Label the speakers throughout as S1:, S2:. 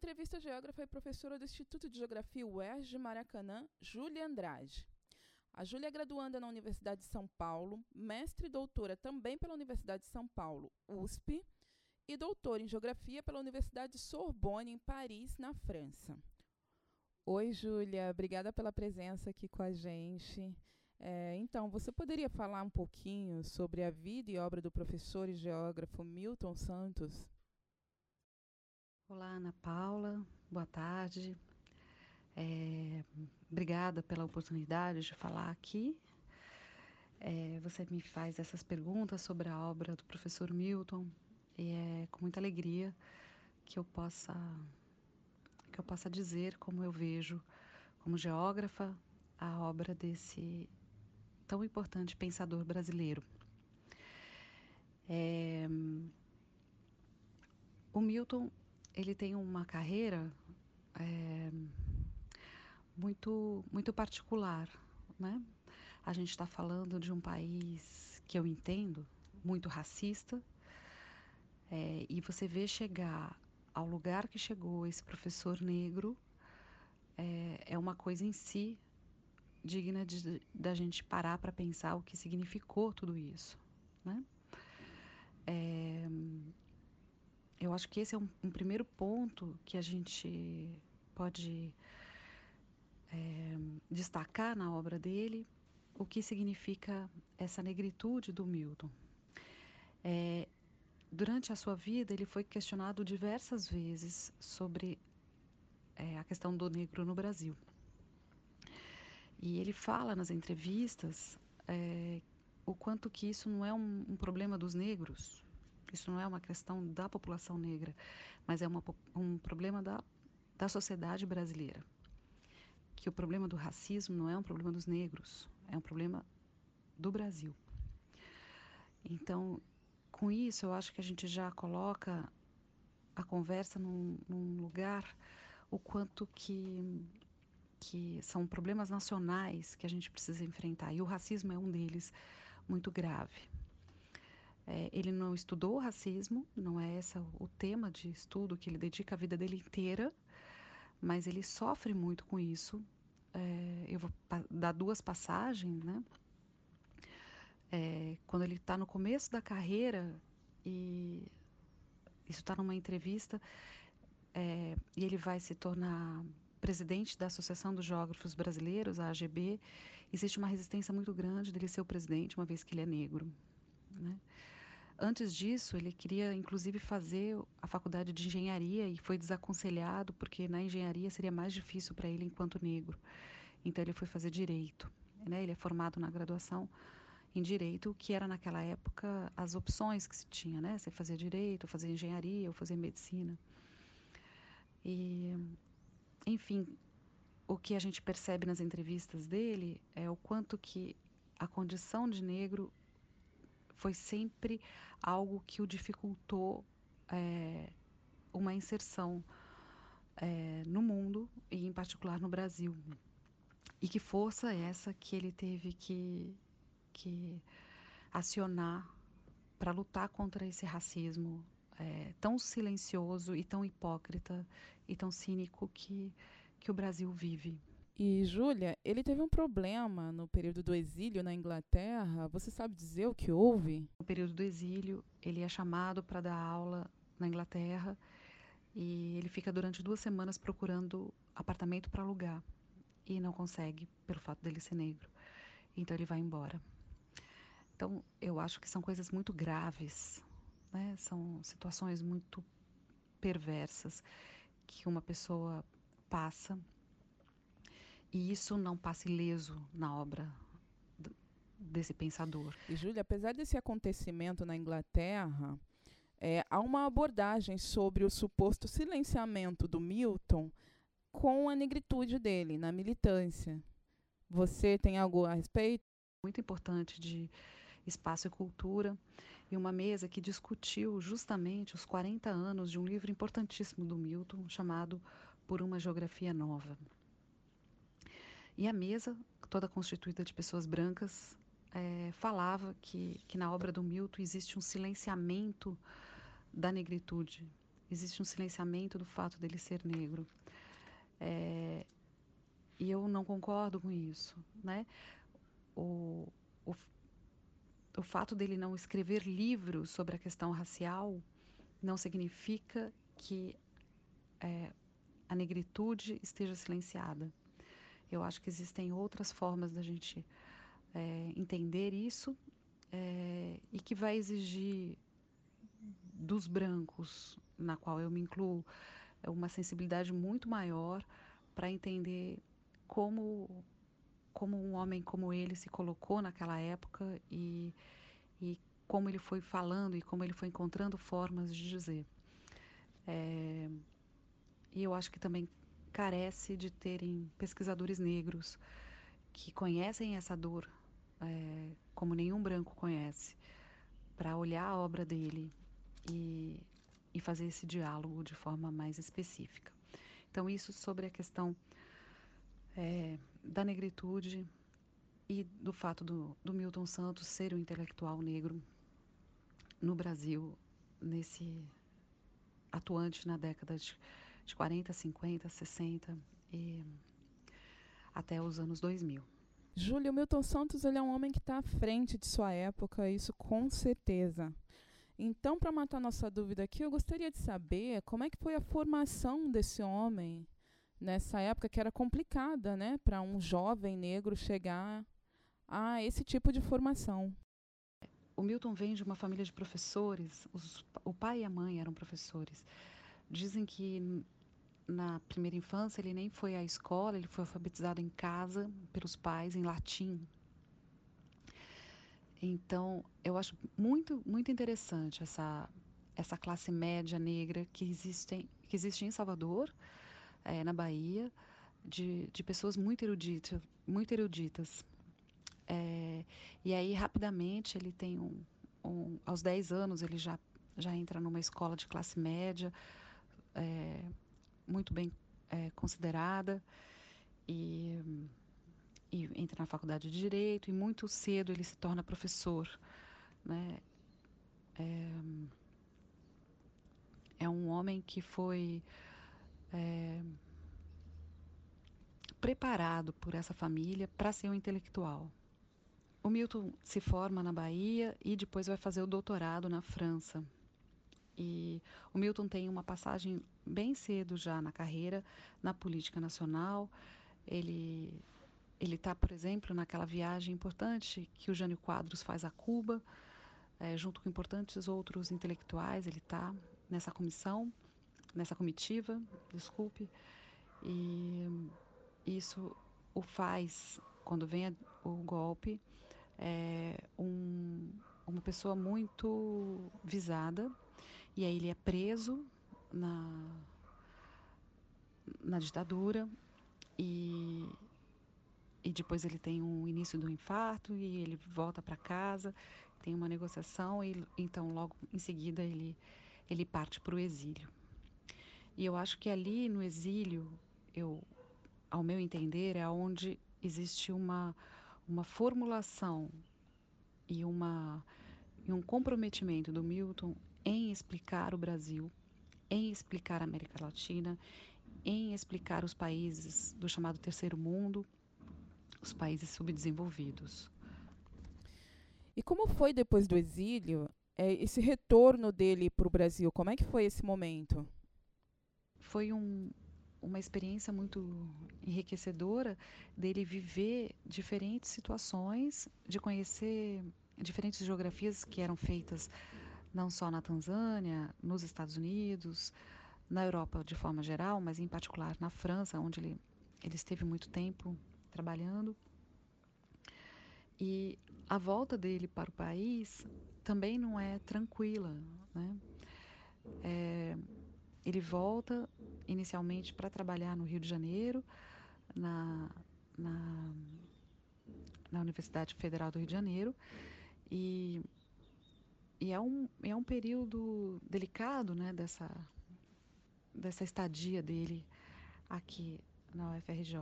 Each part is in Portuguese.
S1: entrevista geógrafa e professora do Instituto de Geografia UERJ de Maracanã, Júlia Andrade. A Júlia é graduanda na Universidade de São Paulo, mestre e doutora também pela Universidade de São Paulo, USP, e doutora em Geografia pela Universidade Sorbonne, em Paris, na França. Oi, Júlia, obrigada pela presença aqui com a gente. É, então, você poderia falar um pouquinho sobre a vida e obra do professor e geógrafo Milton Santos?
S2: Olá, Ana Paula, boa tarde. É, obrigada pela oportunidade de falar aqui. É, você me faz essas perguntas sobre a obra do professor Milton e é com muita alegria que eu possa que eu possa dizer como eu vejo como geógrafa a obra desse tão importante pensador brasileiro. É, o Milton ele tem uma carreira é, muito, muito particular. Né? A gente está falando de um país que eu entendo muito racista, é, e você vê chegar ao lugar que chegou esse professor negro é, é uma coisa em si digna de, da gente parar para pensar o que significou tudo isso, né? É, eu acho que esse é um, um, primeiro ponto que a gente pode é, destacar na obra dele o que significa essa negritude do Milton. É, durante a sua vida, ele foi questionado diversas vezes sobre é, a questão do negro no Brasil. E ele fala nas entrevistas é, o quanto que isso não é um, um, problema dos negros, isso não é uma questão da população negra, mas é uma, um problema da, da sociedade brasileira que o problema do racismo não é um problema dos negros, é um problema do Brasil. Então, com isso, eu acho que a gente já coloca a conversa num, num lugar o quanto que, que são problemas nacionais que a gente precisa enfrentar. E o racismo é um deles muito grave. É, ele não estudou racismo, não é esse o tema de estudo que ele dedica a vida dele inteira, mas ele sofre muito com isso. É, eu vou dar duas passagens, né? É, quando ele está no começo da carreira e isso está numa entrevista é, e ele vai se tornar presidente da Associação dos Geógrafos Brasileiros, a AGB, existe uma resistência muito grande dele ser o presidente, uma vez que ele é negro. Né? Antes disso, ele queria inclusive fazer a faculdade de engenharia e foi desaconselhado porque na engenharia seria mais difícil para ele enquanto negro. Então ele foi fazer direito. Né? Ele é formado na graduação em direito, que era naquela época as opções que se tinha, né? Você fazia direito, fazer engenharia ou fazer medicina. E, enfim, o que a gente percebe nas entrevistas dele é o quanto que a condição de negro foi sempre algo que o dificultou é, uma inserção é, no mundo e, em particular, no Brasil. E que força essa que ele teve que, que acionar para lutar contra esse racismo é, tão silencioso e tão hipócrita e tão cínico que, que o Brasil vive.
S1: E, Júlia, ele teve um problema no período do exílio na Inglaterra. Você sabe dizer o que houve?
S2: No período do exílio, ele é chamado para dar aula na Inglaterra e ele fica durante duas semanas procurando apartamento para alugar e não consegue pelo fato dele ser negro. Então ele vai embora. Então eu acho que são coisas muito graves, né? São situações muito perversas que uma pessoa passa e isso não passa ileso na obra desse pensador.
S1: E Júlia, apesar desse acontecimento na Inglaterra, é, há uma abordagem sobre o suposto silenciamento do Milton com a negritude dele na militância. Você tem algo a respeito?
S2: Muito importante de espaço e cultura e uma mesa que discutiu justamente os 40 anos de um livro importantíssimo do Milton chamado Por uma Geografia Nova. E a mesa, toda constituída de pessoas brancas, é, falava que, que na obra do Milton existe um silenciamento da negritude existe um silenciamento do fato dele ser negro. É, e eu não concordo com isso, né? O, o, o fato dele não escrever livros sobre a questão racial não significa que é, a negritude esteja silenciada. Eu acho que existem outras formas da gente é, entender isso é, e que vai exigir dos brancos, na qual eu me incluo, uma sensibilidade muito maior para entender como como um homem como ele se colocou naquela época e, e como ele foi falando e como ele foi encontrando formas de dizer. É, e eu acho que também carece de terem pesquisadores negros que conhecem essa dor é, como nenhum branco conhece, para olhar a obra dele e, e fazer esse diálogo de forma mais específica. Então, isso sobre a questão é, da negritude e do fato do, do Milton Santos ser um intelectual negro no Brasil, nesse atuante na década de, de 40, 50, 60 e até os anos 2000.
S1: Júlio Milton Santos ele é um homem que está à frente de sua época, isso com certeza. Então, para matar nossa dúvida aqui, eu gostaria de saber como é que foi a formação desse homem nessa época que era complicada, né, para um jovem negro chegar a esse tipo de formação.
S2: O Milton vem de uma família de professores, os, o pai e a mãe eram professores. Dizem que na primeira infância ele nem foi à escola, ele foi alfabetizado em casa pelos pais em latim. Então, eu acho muito muito interessante essa essa classe média negra que existe que existe em Salvador, é, na Bahia, de, de pessoas muito eruditas, muito eruditas. É, e aí rapidamente ele tem um, um, aos 10 anos ele já já entra numa escola de classe média. É, muito bem é, considerada e, e, entra na faculdade de direito e muito cedo ele se torna professor, né? É, é um homem que foi é, preparado por essa família para ser um intelectual. O Milton se forma na Bahia e depois vai fazer o doutorado na França. E o Milton tem uma passagem bem cedo já na carreira, na política nacional. Ele ele está, por exemplo, naquela viagem importante que o Jânio Quadros faz a Cuba, é, junto com importantes outros intelectuais. Ele está nessa comissão, nessa comitiva, desculpe. E isso o faz, quando vem o golpe, é, um, uma pessoa muito visada e aí ele é preso na, na ditadura e, e depois ele tem um início do infarto e ele volta para casa, tem uma negociação e então logo em seguida ele, ele parte para o exílio. E eu acho que ali no exílio, eu, ao meu entender, é onde existe uma, uma formulação e, uma, e um comprometimento do Milton em explicar o Brasil, em explicar a América Latina, em explicar os países do chamado terceiro mundo, os países subdesenvolvidos.
S1: E como foi depois do exílio, é, esse retorno dele para o Brasil? Como é que foi esse momento?
S2: Foi um, uma experiência muito enriquecedora dele viver diferentes situações, de conhecer diferentes geografias que eram feitas não só na Tanzânia, nos Estados Unidos, na Europa de forma geral, mas em particular na França, onde ele, ele esteve muito tempo trabalhando. E a volta dele para o país também não é tranquila. Né? É, ele volta inicialmente para trabalhar no Rio de Janeiro, na, na, na Universidade Federal do Rio de Janeiro, e e é um, é um período delicado, né, dessa, dessa estadia dele aqui na UFRJ.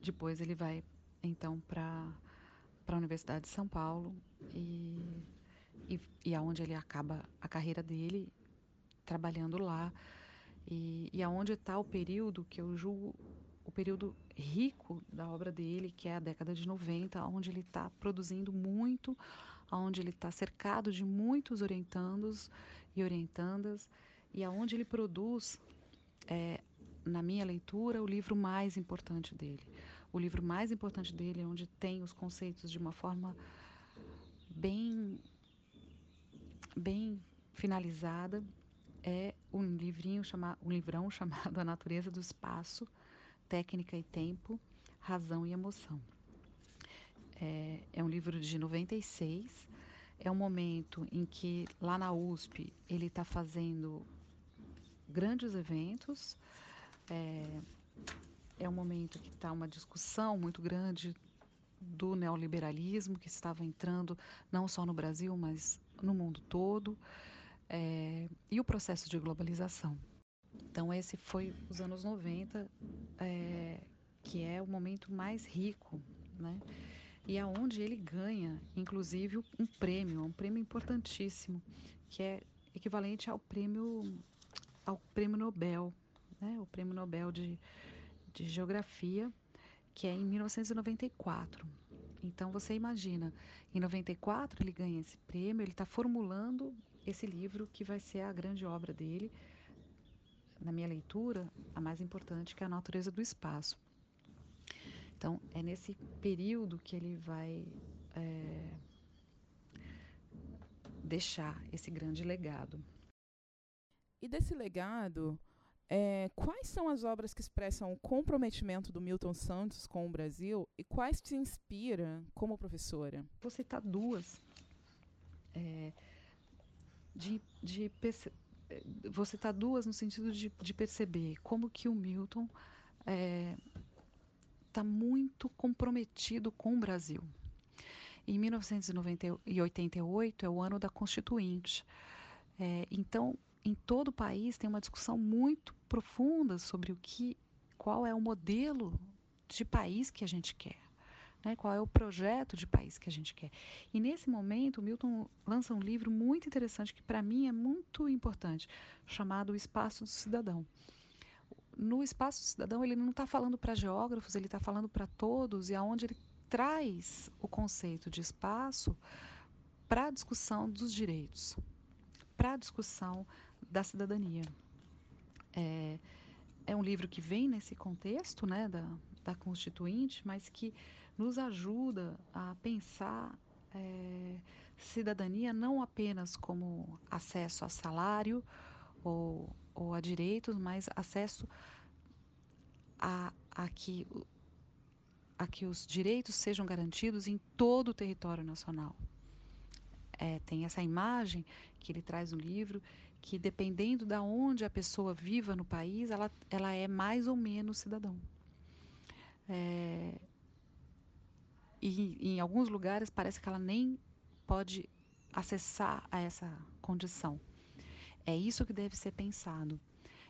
S2: Depois ele vai, então, para a Universidade de São Paulo e, e, e aonde ele acaba a carreira dele, trabalhando lá. E, e aonde está o período que eu julgo o período rico da obra dele, que é a década de 90, onde ele está produzindo muito, onde ele está cercado de muitos orientandos e orientandas, e aonde ele produz, é, na minha leitura, o livro mais importante dele. O livro mais importante dele é onde tem os conceitos de uma forma bem, bem finalizada. É um livrinho chamado, um livrão chamado A Natureza do Espaço, Técnica e Tempo, Razão e Emoção. É, é um livro de 96. É um momento em que lá na USP ele está fazendo grandes eventos. É, é um momento que está uma discussão muito grande do neoliberalismo que estava entrando não só no Brasil, mas no mundo todo, é, e o processo de globalização. Então, esse foi os anos 90, é, que é o momento mais rico, né? E aonde ele ganha, inclusive, um prêmio, um prêmio importantíssimo, que é equivalente ao prêmio, ao prêmio Nobel, né? O prêmio Nobel de, de Geografia, que é em 1994. Então você imagina, em 94 ele ganha esse prêmio, ele está formulando esse livro que vai ser a grande obra dele, na minha leitura, a mais importante, que é a natureza do espaço. Então, é nesse período que ele vai é, deixar esse grande legado.
S1: E desse legado, é, quais são as obras que expressam o comprometimento do Milton Santos com o Brasil e quais te inspira como professora?
S2: Vou citar duas. É, de, de vou citar duas no sentido de, de perceber como que o Milton é, tá muito comprometido com o Brasil. Em 1988 é o ano da Constituinte. É, então, em todo o país tem uma discussão muito profunda sobre o que, qual é o modelo de país que a gente quer. Né, qual é o projeto de país que a gente quer. E nesse momento, o Milton lança um livro muito interessante, que para mim é muito importante, chamado O Espaço do Cidadão. No Espaço Cidadão, ele não está falando para geógrafos, ele está falando para todos, e aonde ele traz o conceito de espaço para a discussão dos direitos, para a discussão da cidadania. É, é um livro que vem nesse contexto né, da, da Constituinte, mas que nos ajuda a pensar é, cidadania não apenas como acesso a salário ou, ou a direitos, mas acesso a, a, que, a que os direitos sejam garantidos em todo o território nacional. É, tem essa imagem que ele traz no livro que dependendo da de onde a pessoa viva no país, ela, ela é mais ou menos cidadão. É, e em alguns lugares parece que ela nem pode acessar a essa condição. É isso que deve ser pensado.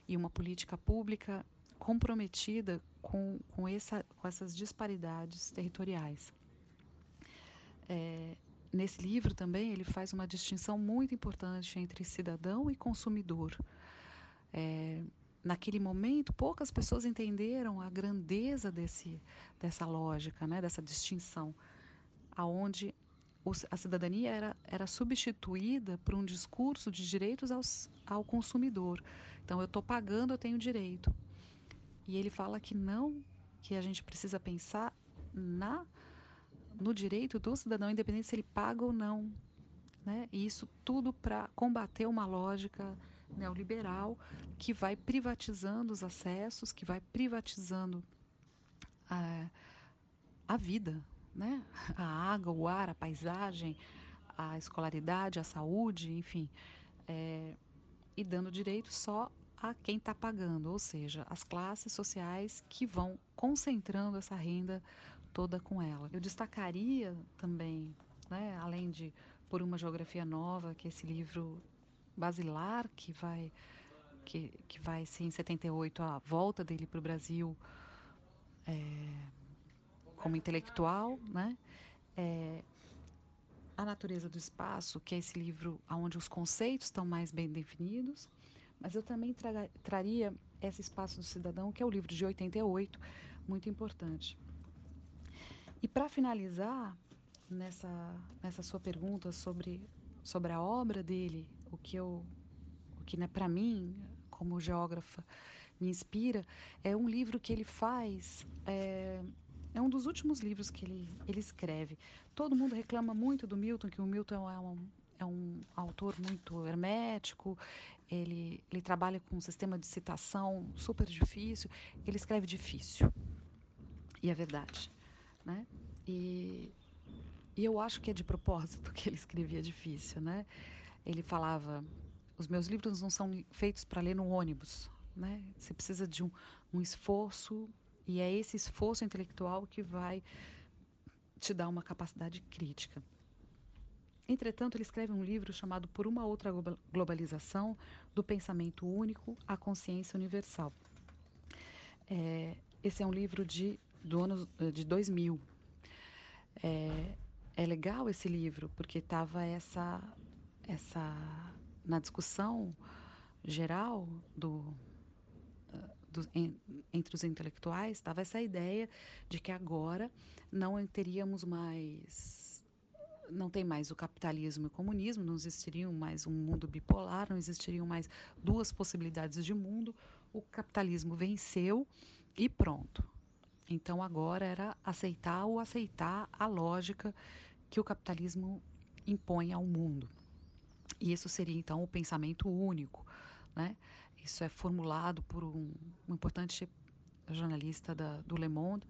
S2: E uma política pública comprometida com, com, essa, com essas disparidades territoriais. É, nesse livro também ele faz uma distinção muito importante entre cidadão e consumidor. É, naquele momento, poucas pessoas entenderam a grandeza desse, dessa lógica, né, dessa distinção, aonde a cidadania era, era substituída por um discurso de direitos aos, ao consumidor. Então, eu estou pagando, eu tenho direito. E ele fala que não, que a gente precisa pensar na no direito do cidadão, independente se ele paga ou não. Né? E isso tudo para combater uma lógica neoliberal que vai privatizando os acessos, que vai privatizando a, a vida, né? a água, o ar, a paisagem, a escolaridade, a saúde, enfim, é, e dando direito só a quem está pagando, ou seja, as classes sociais que vão concentrando essa renda toda com ela. Eu destacaria também, né, além de por uma geografia nova, que esse livro basilar que vai que, que vai ser em 78 a volta dele para o Brasil é, como intelectual, né? É, a natureza do espaço, que é esse livro onde os conceitos estão mais bem definidos, Mas eu também tra traria esse espaço do cidadão, que é o livro de 88, muito importante. E para finalizar nessa, nessa sua pergunta sobre, sobre a obra dele, o que eu, o que né, para mim, como geógrafa, me inspira, é um livro que ele faz. É, é um dos últimos livros que ele, ele escreve. Todo mundo reclama muito do Milton, que o Milton é um, é um autor muito hermético, ele, ele trabalha com um sistema de citação super difícil, ele escreve difícil. E é verdade. Né? E, e eu acho que é de propósito que ele escrevia difícil. Né? Ele falava: os meus livros não são feitos para ler no ônibus. Né? Você precisa de um, um esforço, e é esse esforço intelectual que vai te dar uma capacidade crítica. Entretanto, ele escreve um livro chamado Por uma Outra Globalização, do Pensamento Único à Consciência Universal. É, esse é um livro de, do ano de 2000. É, é legal esse livro, porque estava essa, essa, na discussão geral do, do, em, entre os intelectuais, estava essa ideia de que agora não teríamos mais não tem mais o capitalismo e o comunismo, não existiriam mais um mundo bipolar, não existiriam mais duas possibilidades de mundo. O capitalismo venceu e pronto. Então agora era aceitar ou aceitar a lógica que o capitalismo impõe ao mundo. E isso seria então o pensamento único, né? Isso é formulado por um, um importante jornalista da, do Le Monde,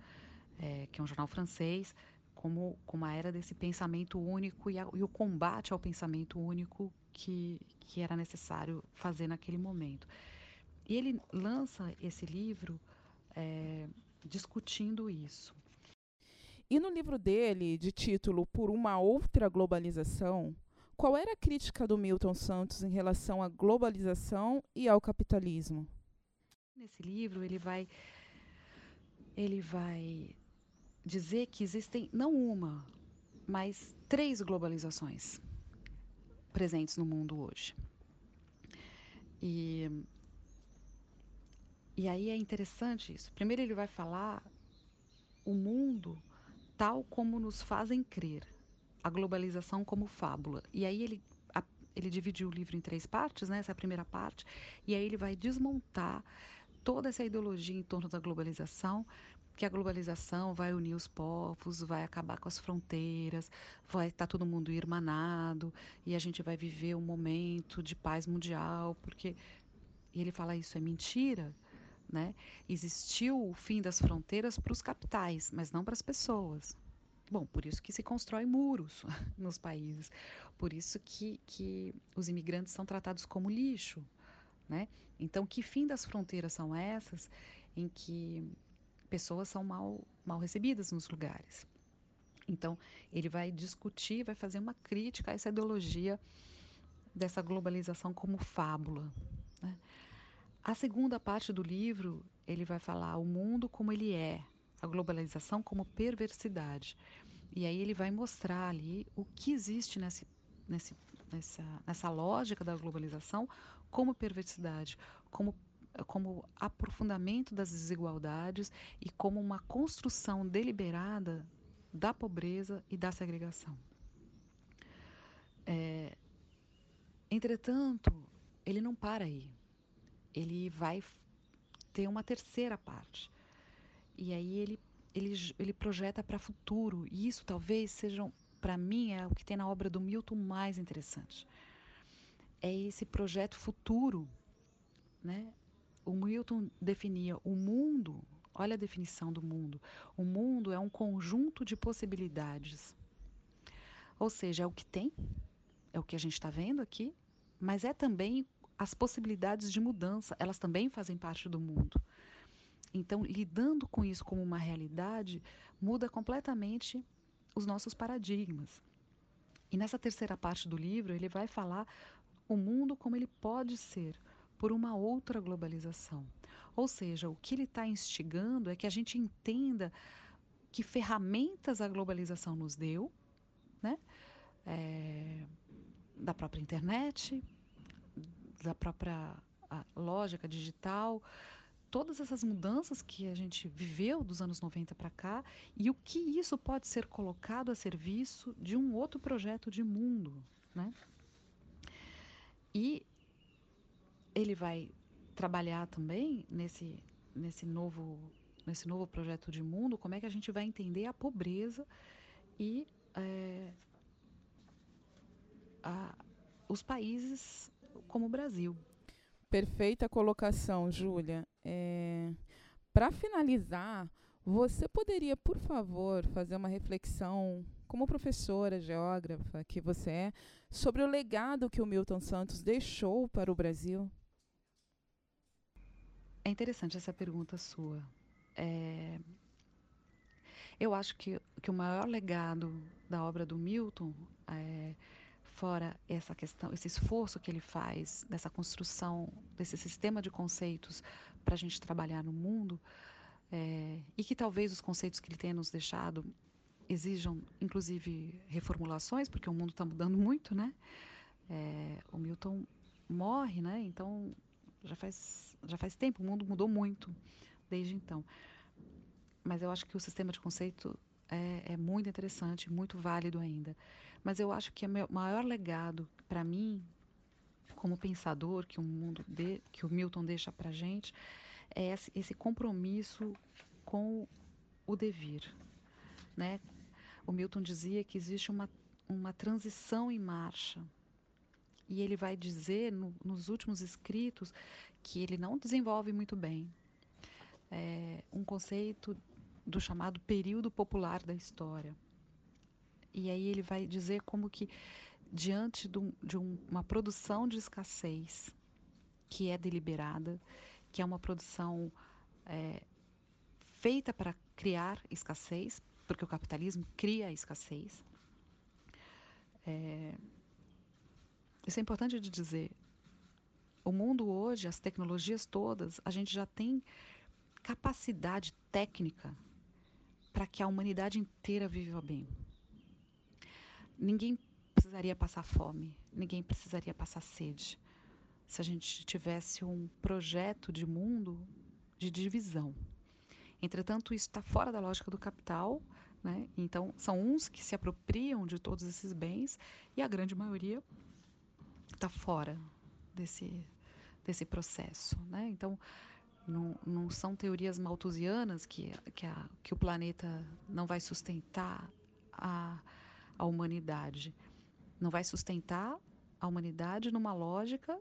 S2: é, que é um jornal francês, como, como a era desse pensamento único e, a, e o combate ao pensamento único que, que era necessário fazer naquele momento. E ele lança esse livro é, discutindo isso.
S1: E no livro dele, de título Por uma Outra Globalização, qual era a crítica do Milton Santos em relação à globalização e ao capitalismo?
S2: Nesse livro ele vai ele vai dizer que existem não uma, mas três globalizações presentes no mundo hoje. E, e aí é interessante isso. Primeiro, ele vai falar o mundo tal como nos fazem crer, a globalização como fábula. E aí ele, a, ele dividiu o livro em três partes, né? essa é a primeira parte, e aí ele vai desmontar toda essa ideologia em torno da globalização que a globalização vai unir os povos, vai acabar com as fronteiras, vai estar tá todo mundo irmanado e a gente vai viver um momento de paz mundial, porque e ele fala isso é mentira, né? Existiu o fim das fronteiras para os capitais, mas não para as pessoas. Bom, por isso que se constrói muros nos países, por isso que, que os imigrantes são tratados como lixo, né? Então, que fim das fronteiras são essas em que pessoas são mal, mal recebidas nos lugares. Então, ele vai discutir, vai fazer uma crítica a essa ideologia dessa globalização como fábula. Né? A segunda parte do livro, ele vai falar o mundo como ele é, a globalização como perversidade. E aí ele vai mostrar ali o que existe nesse, nesse, nessa, nessa lógica da globalização como perversidade, como como aprofundamento das desigualdades e como uma construção deliberada da pobreza e da segregação. É, entretanto, ele não para aí. Ele vai ter uma terceira parte. E aí ele, ele, ele projeta para futuro. E isso talvez seja, para mim, é o que tem na obra do Milton mais interessante. É esse projeto futuro, né? o Milton definia o mundo, olha a definição do mundo. O mundo é um conjunto de possibilidades. Ou seja, é o que tem, é o que a gente está vendo aqui, mas é também as possibilidades de mudança, elas também fazem parte do mundo. Então, lidando com isso como uma realidade, muda completamente os nossos paradigmas. E nessa terceira parte do livro, ele vai falar o mundo como ele pode ser, por uma outra globalização. Ou seja, o que ele está instigando é que a gente entenda que ferramentas a globalização nos deu, né? É, da própria internet, da própria lógica digital, todas essas mudanças que a gente viveu dos anos 90 para cá e o que isso pode ser colocado a serviço de um outro projeto de mundo, né? E ele vai trabalhar também nesse nesse novo nesse novo projeto de mundo como é que a gente vai entender a pobreza e é, a, os países como o Brasil.
S1: Perfeita colocação, Júlia. É, Para finalizar, você poderia, por favor, fazer uma reflexão, como professora, geógrafa que você é, sobre o legado que o Milton Santos deixou para o Brasil?
S2: É interessante essa pergunta sua. É, eu acho que, que o maior legado da obra do Milton é, fora essa questão, esse esforço que ele faz dessa construção desse sistema de conceitos para a gente trabalhar no mundo, é, e que talvez os conceitos que ele tenha nos deixado exijam, inclusive, reformulações, porque o mundo está mudando muito, né? É, o Milton morre, né? Então já faz já faz tempo, o mundo mudou muito desde então. Mas eu acho que o sistema de conceito é, é muito interessante, muito válido ainda. Mas eu acho que o maior legado para mim, como pensador, que o mundo de, que o Milton deixa para gente, é esse, esse compromisso com o devir, né? O Milton dizia que existe uma uma transição em marcha. E ele vai dizer no, nos últimos escritos que ele não desenvolve muito bem é, um conceito do chamado período popular da história. E aí ele vai dizer como que, diante de, um, de um, uma produção de escassez que é deliberada, que é uma produção é, feita para criar escassez, porque o capitalismo cria a escassez. É, isso é importante de dizer. O mundo hoje, as tecnologias todas, a gente já tem capacidade técnica para que a humanidade inteira viva bem ninguém precisaria passar fome, ninguém precisaria passar sede, se a gente tivesse um projeto de mundo de divisão. Entretanto, isso está fora da lógica do capital, né? então são uns que se apropriam de todos esses bens e a grande maioria está fora desse, desse processo. Né? Então, não, não, são teorias malthusianas que, que, a, que o planeta não vai sustentar a a humanidade. Não vai sustentar a humanidade numa lógica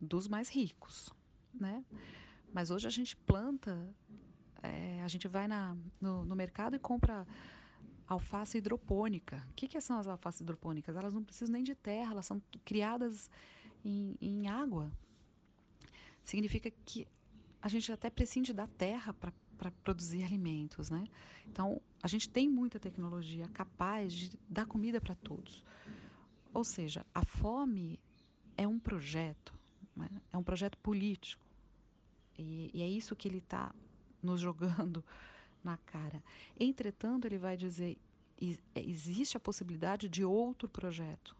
S2: dos mais ricos, né? Mas hoje a gente planta, é, a gente vai na, no, no, mercado e compra alface hidropônica. O que, que são as alfaces hidropônicas? Elas não precisam nem de terra, elas são criadas em, em água. Significa que a gente até prescinde da terra para produzir alimentos, né? Então, a gente tem muita tecnologia capaz de dar comida para todos. Ou seja, a fome é um projeto, né? é um projeto político. E, e é isso que ele está nos jogando na cara. Entretanto, ele vai dizer: existe a possibilidade de outro projeto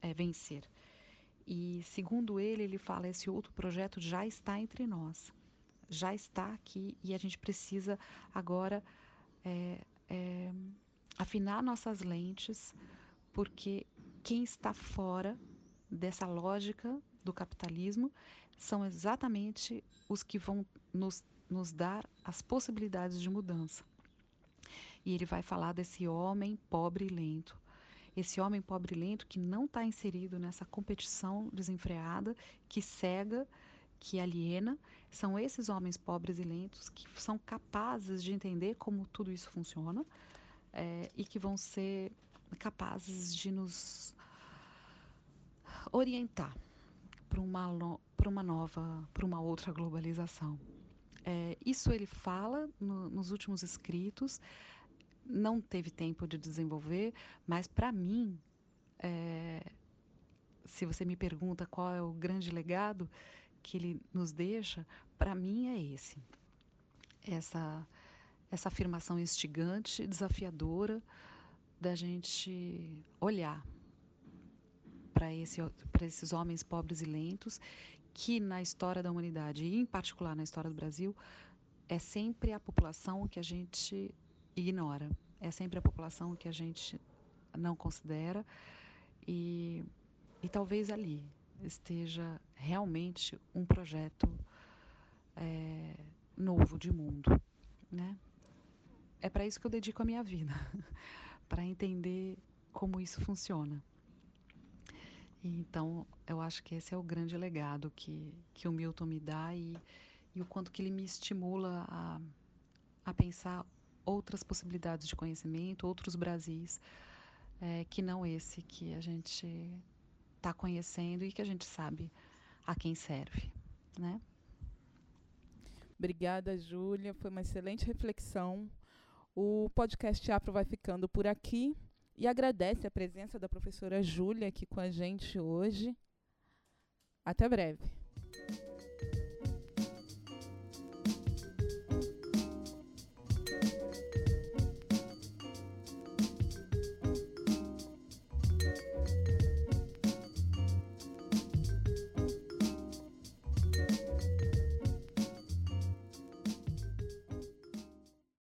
S2: é, vencer. E, segundo ele, ele fala: esse outro projeto já está entre nós já está aqui e a gente precisa agora é, é, afinar nossas lentes, porque quem está fora dessa lógica do capitalismo são exatamente os que vão nos, nos dar as possibilidades de mudança. E ele vai falar desse homem pobre e lento. Esse homem pobre lento que não está inserido nessa competição desenfreada, que cega, que aliena são esses homens pobres e lentos que são capazes de entender como tudo isso funciona é, e que vão ser capazes de nos orientar para uma, uma nova, para uma outra globalização. É, isso ele fala no, nos últimos escritos, não teve tempo de desenvolver, mas para mim, é, se você me pergunta qual é o grande legado, que ele nos deixa, para mim é esse. Essa essa afirmação instigante, desafiadora da gente olhar para esse, esses homens pobres e lentos, que na história da humanidade, e em particular na história do Brasil, é sempre a população que a gente ignora, é sempre a população que a gente não considera e, e talvez ali esteja realmente um projeto é, novo de mundo, né? É para isso que eu dedico a minha vida, para entender como isso funciona. E, então, eu acho que esse é o grande legado que, que o Milton me dá e, e o quanto que ele me estimula a, a pensar outras possibilidades de conhecimento, outros Brasis, é, que não esse que a gente está conhecendo e que a gente sabe a quem serve, né?
S1: Obrigada, Júlia. Foi uma excelente reflexão. O podcast Afro vai ficando por aqui e agradece a presença da professora Júlia aqui com a gente hoje. Até breve.